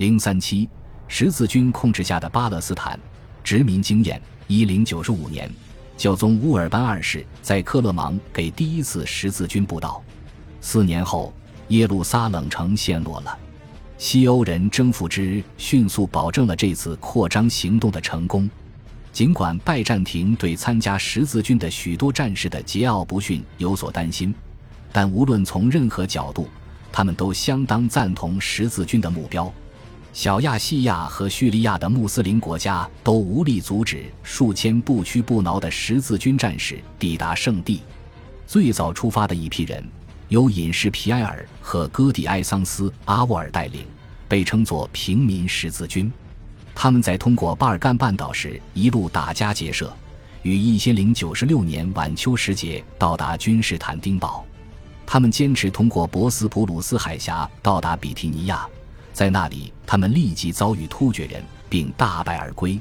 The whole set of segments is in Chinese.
零三七，十字军控制下的巴勒斯坦殖民经验。一零九十五年，教宗乌尔班二世在克勒芒给第一次十字军布道。四年后，耶路撒冷城陷落了。西欧人征服之，迅速保证了这次扩张行动的成功。尽管拜占庭对参加十字军的许多战士的桀骜不驯有所担心，但无论从任何角度，他们都相当赞同十字军的目标。小亚细亚和叙利亚的穆斯林国家都无力阻止数千不屈不挠的十字军战士抵达圣地。最早出发的一批人由隐士皮埃尔和戈迪埃桑斯阿沃尔带领，被称作平民十字军。他们在通过巴尔干半岛时一路打家劫舍，于一千零九十六年晚秋时节到达君士坦丁堡。他们坚持通过博斯普鲁斯海峡到达比提尼亚。在那里，他们立即遭遇突厥人，并大败而归。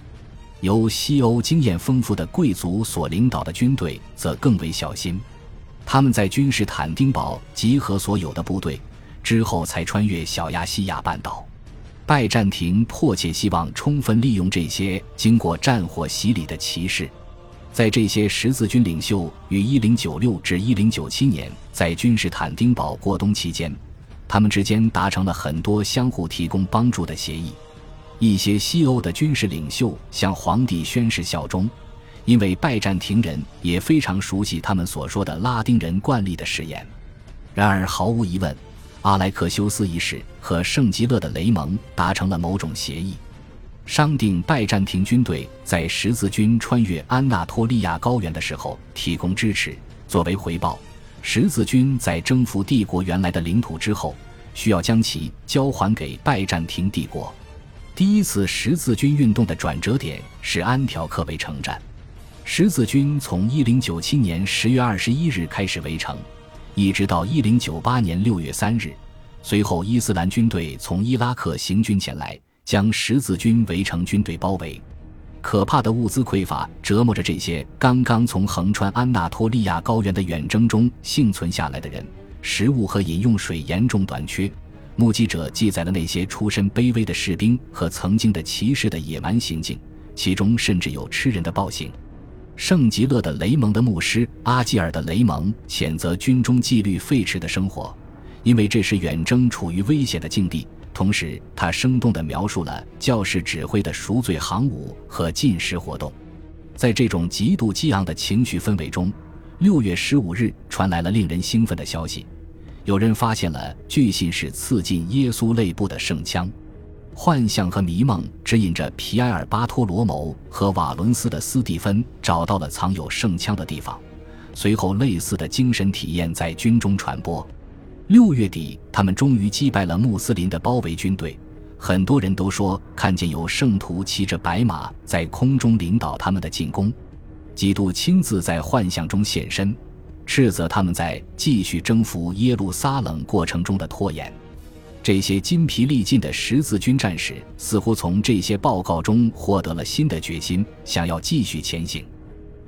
由西欧经验丰富的贵族所领导的军队则更为小心。他们在君士坦丁堡集合所有的部队之后，才穿越小亚细亚半岛。拜占庭迫切希望充分利用这些经过战火洗礼的骑士。在这些十字军领袖于1096至1097年在君士坦丁堡过冬期间。他们之间达成了很多相互提供帮助的协议。一些西欧的军事领袖向皇帝宣誓效忠，因为拜占庭人也非常熟悉他们所说的拉丁人惯例的誓言。然而，毫无疑问，阿莱克修斯一世和圣吉勒的雷蒙达成了某种协议，商定拜占庭军队在十字军穿越安纳托利亚高原的时候提供支持，作为回报。十字军在征服帝国原来的领土之后，需要将其交还给拜占庭帝国。第一次十字军运动的转折点是安条克围城战。十字军从1097年10月21日开始围城，一直到1098年6月3日。随后，伊斯兰军队从伊拉克行军前来，将十字军围城军队包围。可怕的物资匮乏折磨着这些刚刚从横穿安纳托利亚高原的远征中幸存下来的人，食物和饮用水严重短缺。目击者记载了那些出身卑微的士兵和曾经的骑士的野蛮行径，其中甚至有吃人的暴行。圣吉勒的雷蒙的牧师阿基尔的雷蒙谴责军中纪律废弛的生活，因为这是远征处于危险的境地。同时，他生动地描述了教士指挥的赎罪航舞和进食活动。在这种极度激昂的情绪氛围中，六月十五日传来了令人兴奋的消息：有人发现了据信是刺进耶稣肋部的圣枪。幻象和迷梦指引着皮埃尔巴托罗谋和瓦伦斯的斯蒂芬找到了藏有圣枪的地方。随后，类似的精神体验在军中传播。六月底，他们终于击败了穆斯林的包围军队。很多人都说看见有圣徒骑着白马在空中领导他们的进攻。基督亲自在幻象中现身，斥责他们在继续征服耶路撒冷过程中的拖延。这些筋疲力尽的十字军战士似乎从这些报告中获得了新的决心，想要继续前行，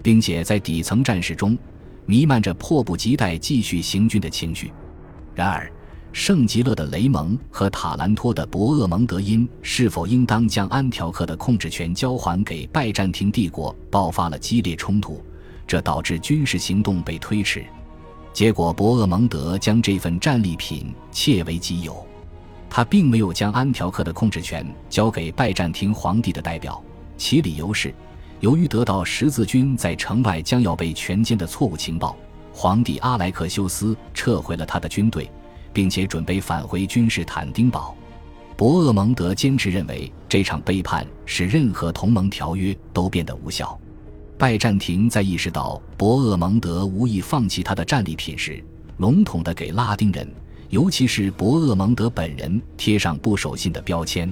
并且在底层战士中弥漫着迫不及待继续行军的情绪。然而，圣吉勒的雷蒙和塔兰托的博厄蒙德因是否应当将安条克的控制权交还给拜占庭帝国爆发了激烈冲突，这导致军事行动被推迟。结果，博厄蒙德将这份战利品窃为己有，他并没有将安条克的控制权交给拜占庭皇帝的代表，其理由是，由于得到十字军在城外将要被全歼的错误情报。皇帝阿莱克修斯撤回了他的军队，并且准备返回君士坦丁堡。博厄蒙德坚持认为这场背叛使任何同盟条约都变得无效。拜占庭在意识到博厄蒙德无意放弃他的战利品时，笼统地给拉丁人，尤其是博厄蒙德本人贴上不守信的标签。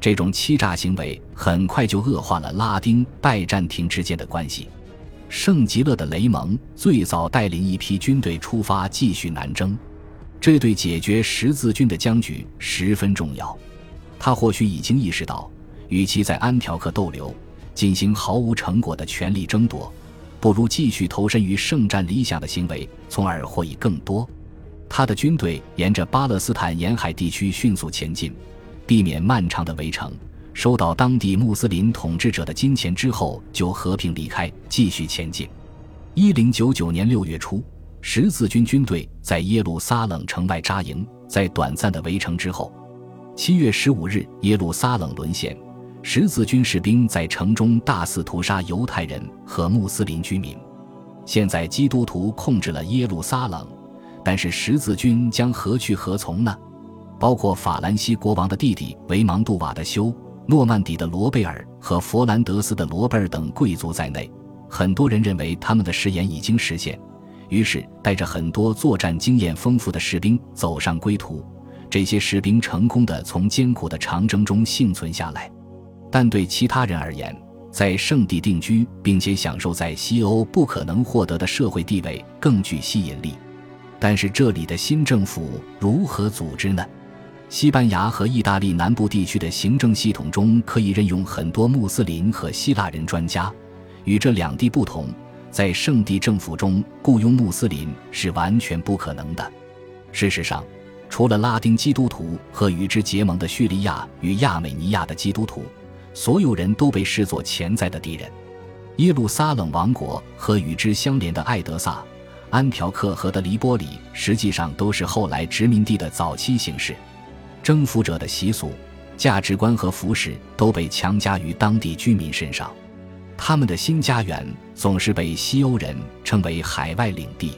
这种欺诈行为很快就恶化了拉丁拜占庭之间的关系。圣吉勒的雷蒙最早带领一批军队出发，继续南征，这对解决十字军的僵局十分重要。他或许已经意识到，与其在安条克逗留，进行毫无成果的权力争夺，不如继续投身于圣战理想的行为，从而获益更多。他的军队沿着巴勒斯坦沿海地区迅速前进，避免漫长的围城，收到当地穆斯林统治者的金钱之后，就和平离开，继续前进。一零九九年六月初，十字军军队在耶路撒冷城外扎营，在短暂的围城之后，七月十五日，耶路撒冷沦陷。十字军士兵在城中大肆屠杀犹太人和穆斯林居民。现在基督徒控制了耶路撒冷，但是十字军将何去何从呢？包括法兰西国王的弟弟维芒杜瓦的修、诺曼底的罗贝尔和佛兰德斯的罗贝尔等贵族在内，很多人认为他们的誓言已经实现，于是带着很多作战经验丰富的士兵走上归途。这些士兵成功的从艰苦的长征中幸存下来。但对其他人而言，在圣地定居并且享受在西欧不可能获得的社会地位更具吸引力。但是这里的新政府如何组织呢？西班牙和意大利南部地区的行政系统中可以任用很多穆斯林和希腊人专家。与这两地不同，在圣地政府中雇佣穆斯林是完全不可能的。事实上，除了拉丁基督徒和与之结盟的叙利亚与亚美尼亚的基督徒。所有人都被视作潜在的敌人。耶路撒冷王国和与之相连的艾德萨、安条克和的黎波里，实际上都是后来殖民地的早期形式。征服者的习俗、价值观和服饰都被强加于当地居民身上。他们的新家园总是被西欧人称为海外领地。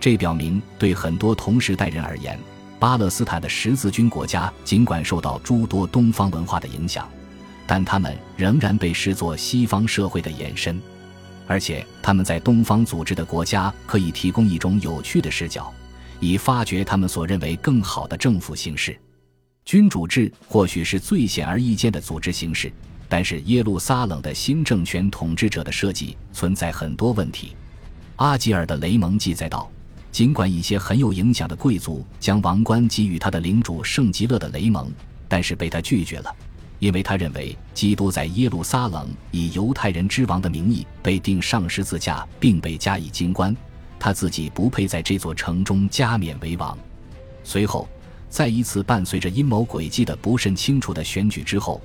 这表明，对很多同时代人而言，巴勒斯坦的十字军国家尽管受到诸多东方文化的影响。但他们仍然被视作西方社会的延伸，而且他们在东方组织的国家可以提供一种有趣的视角，以发掘他们所认为更好的政府形式。君主制或许是最显而易见的组织形式，但是耶路撒冷的新政权统治者的设计存在很多问题。阿吉尔的雷蒙记载道，尽管一些很有影响的贵族将王冠给予他的领主圣吉勒的雷蒙，但是被他拒绝了。因为他认为基督在耶路撒冷以犹太人之王的名义被钉上十字架，并被加以金冠，他自己不配在这座城中加冕为王。随后，在一次伴随着阴谋诡计的不甚清楚的选举之后，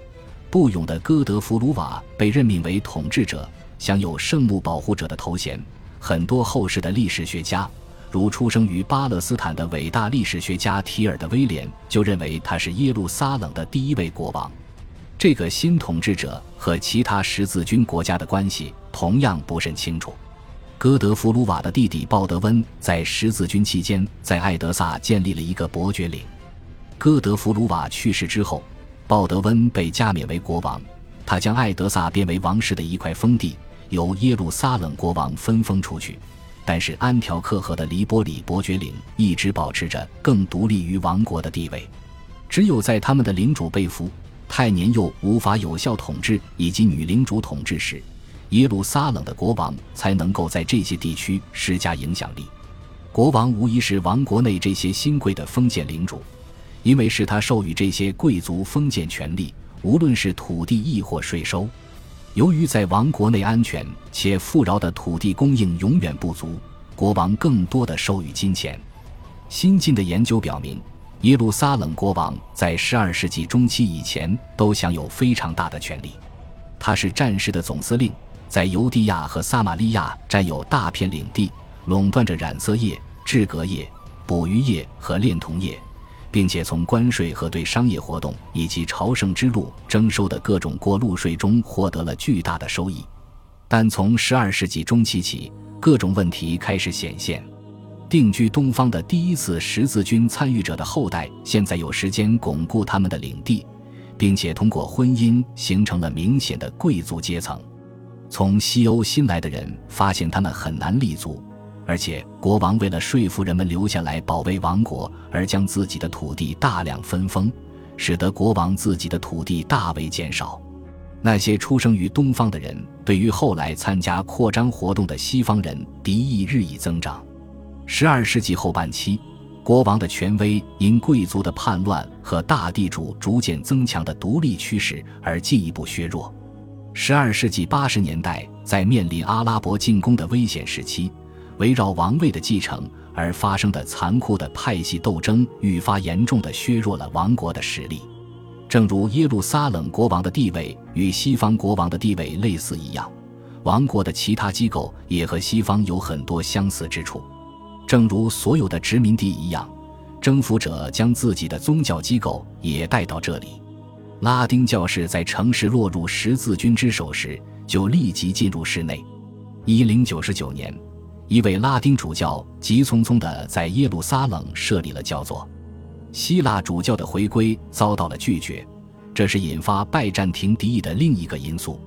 不勇的哥德弗鲁瓦被任命为统治者，享有圣母保护者的头衔。很多后世的历史学家，如出生于巴勒斯坦的伟大历史学家提尔的威廉，就认为他是耶路撒冷的第一位国王。这个新统治者和其他十字军国家的关系同样不甚清楚。哥德弗鲁瓦的弟弟鲍德温在十字军期间在艾德萨建立了一个伯爵领。哥德弗鲁瓦去世之后，鲍德温被加冕为国王，他将艾德萨变为王室的一块封地，由耶路撒冷国王分封出去。但是安条克河的黎波里伯爵领一直保持着更独立于王国的地位，只有在他们的领主被俘。太年幼无法有效统治，以及女领主统治时，耶路撒冷的国王才能够在这些地区施加影响力。国王无疑是王国内这些新贵的封建领主，因为是他授予这些贵族封建权力，无论是土地亦或税收。由于在王国内安全且富饶的土地供应永远不足，国王更多的授予金钱。新近的研究表明。耶路撒冷国王在12世纪中期以前都享有非常大的权力，他是战士的总司令，在犹地亚和撒玛利亚占有大片领地，垄断着染色业、制革业、捕鱼业和炼铜业，并且从关税和对商业活动以及朝圣之路征收的各种过路税中获得了巨大的收益。但从12世纪中期起，各种问题开始显现。定居东方的第一次十字军参与者的后代，现在有时间巩固他们的领地，并且通过婚姻形成了明显的贵族阶层。从西欧新来的人发现他们很难立足，而且国王为了说服人们留下来保卫王国，而将自己的土地大量分封，使得国王自己的土地大为减少。那些出生于东方的人，对于后来参加扩张活动的西方人敌意日益增长。十二世纪后半期，国王的权威因贵族的叛乱和大地主逐渐增强的独立趋势而进一步削弱。十二世纪八十年代，在面临阿拉伯进攻的危险时期，围绕王位的继承而发生的残酷的派系斗争，愈发严重地削弱了王国的实力。正如耶路撒冷国王的地位与西方国王的地位类似一样，王国的其他机构也和西方有很多相似之处。正如所有的殖民地一样，征服者将自己的宗教机构也带到这里。拉丁教士在城市落入十字军之手时，就立即进入室内。一零九九年，一位拉丁主教急匆匆地在耶路撒冷设立了教座。希腊主教的回归遭到了拒绝，这是引发拜占庭敌意的另一个因素。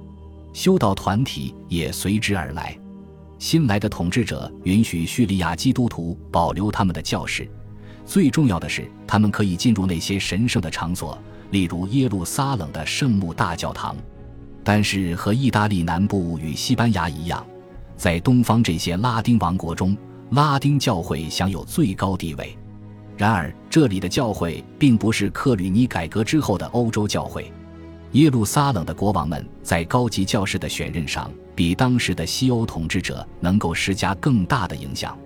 修道团体也随之而来。新来的统治者允许叙利亚基督徒保留他们的教室，最重要的是，他们可以进入那些神圣的场所，例如耶路撒冷的圣母大教堂。但是，和意大利南部与西班牙一样，在东方这些拉丁王国中，拉丁教会享有最高地位。然而，这里的教会并不是克吕尼改革之后的欧洲教会。耶路撒冷的国王们在高级教士的选任上，比当时的西欧统治者能够施加更大的影响。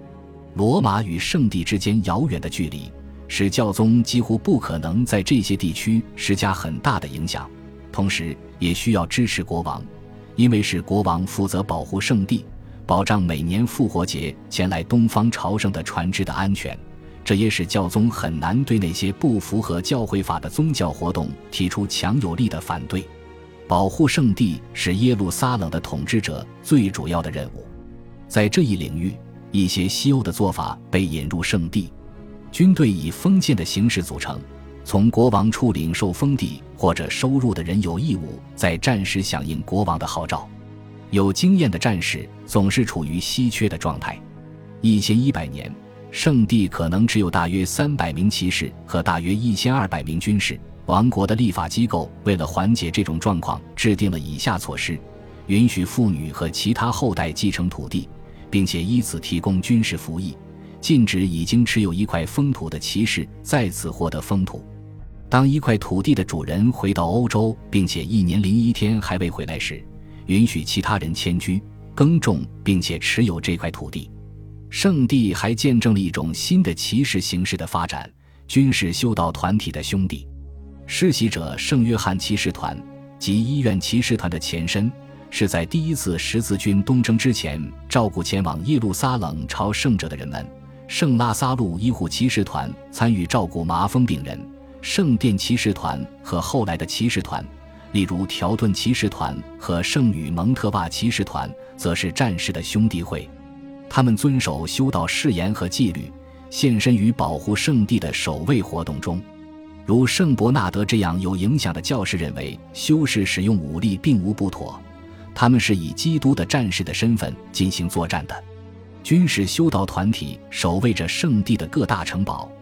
罗马与圣地之间遥远的距离，使教宗几乎不可能在这些地区施加很大的影响。同时，也需要支持国王，因为是国王负责保护圣地，保障每年复活节前来东方朝圣的船只的安全。这也使教宗很难对那些不符合教会法的宗教活动提出强有力的反对。保护圣地是耶路撒冷的统治者最主要的任务。在这一领域，一些西欧的做法被引入圣地。军队以封建的形式组成，从国王处领受封地或者收入的人有义务在战时响应国王的号召。有经验的战士总是处于稀缺的状态。一千一百年。圣地可能只有大约三百名骑士和大约一千二百名军士。王国的立法机构为了缓解这种状况，制定了以下措施：允许妇女和其他后代继承土地，并且依此提供军事服役；禁止已经持有一块封土的骑士再次获得封土。当一块土地的主人回到欧洲，并且一年零一天还未回来时，允许其他人迁居、耕种，并且持有这块土地。圣地还见证了一种新的骑士形式的发展——军事修道团体的兄弟世袭者圣约翰骑士团及医院骑士团的前身，是在第一次十字军东征之前照顾前往耶路撒冷朝圣者的人们。圣拉萨路医护骑士团参与照顾麻风病人。圣殿骑士团和后来的骑士团，例如条顿骑士团和圣女蒙特瓦骑士团，则是战士的兄弟会。他们遵守修道誓言和纪律，献身于保护圣地的守卫活动中。如圣伯纳德这样有影响的教士认为，修士使用武力并无不妥。他们是以基督的战士的身份进行作战的。军事修道团体守卫着圣地的各大城堡。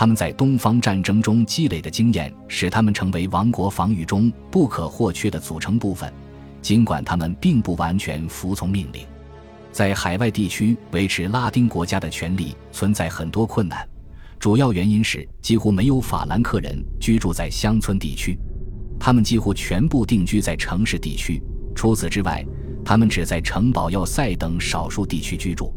他们在东方战争中积累的经验，使他们成为王国防御中不可或缺的组成部分。尽管他们并不完全服从命令。在海外地区维持拉丁国家的权利存在很多困难，主要原因是几乎没有法兰克人居住在乡村地区，他们几乎全部定居在城市地区。除此之外，他们只在城堡要塞等少数地区居住。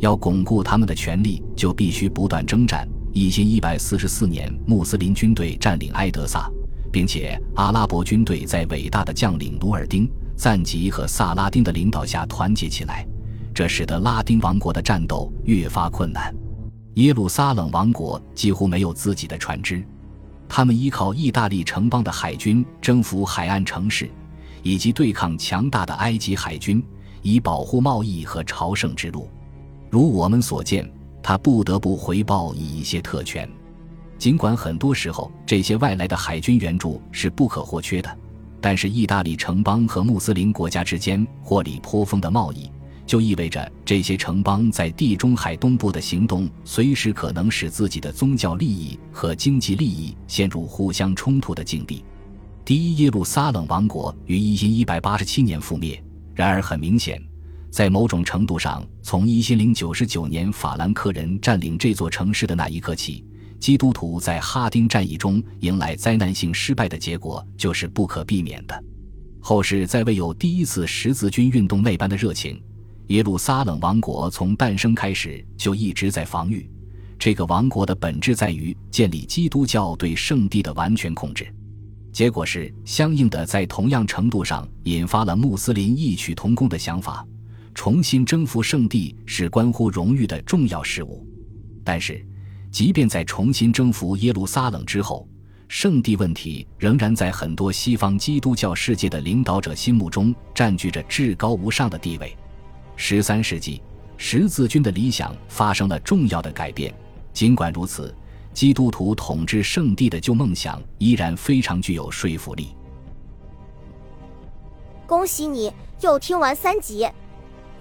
要巩固他们的权利，就必须不断征战。一千一百四十四年，穆斯林军队占领埃德萨，并且阿拉伯军队在伟大的将领努尔丁、赞吉和萨拉丁的领导下团结起来。这使得拉丁王国的战斗越发困难。耶路撒冷王国几乎没有自己的船只，他们依靠意大利城邦的海军征服海岸城市，以及对抗强大的埃及海军，以保护贸易和朝圣之路。如我们所见，他不得不回报以一些特权，尽管很多时候这些外来的海军援助是不可或缺的。但是，意大利城邦和穆斯林国家之间获利颇丰的贸易。就意味着这些城邦在地中海东部的行动，随时可能使自己的宗教利益和经济利益陷入互相冲突的境地。第一耶路撒冷王国于一千一百八十七年覆灭。然而，很明显，在某种程度上，从一千零九十九年法兰克人占领这座城市的那一刻起，基督徒在哈丁战役中迎来灾难性失败的结果就是不可避免的。后世再未有第一次十字军运动那般的热情。耶路撒冷王国从诞生开始就一直在防御。这个王国的本质在于建立基督教对圣地的完全控制。结果是相应的，在同样程度上引发了穆斯林异曲同工的想法：重新征服圣地是关乎荣誉的重要事务。但是，即便在重新征服耶路撒冷之后，圣地问题仍然在很多西方基督教世界的领导者心目中占据着至高无上的地位。十三世纪，十字军的理想发生了重要的改变。尽管如此，基督徒统治圣地的旧梦想依然非常具有说服力。恭喜你又听完三集，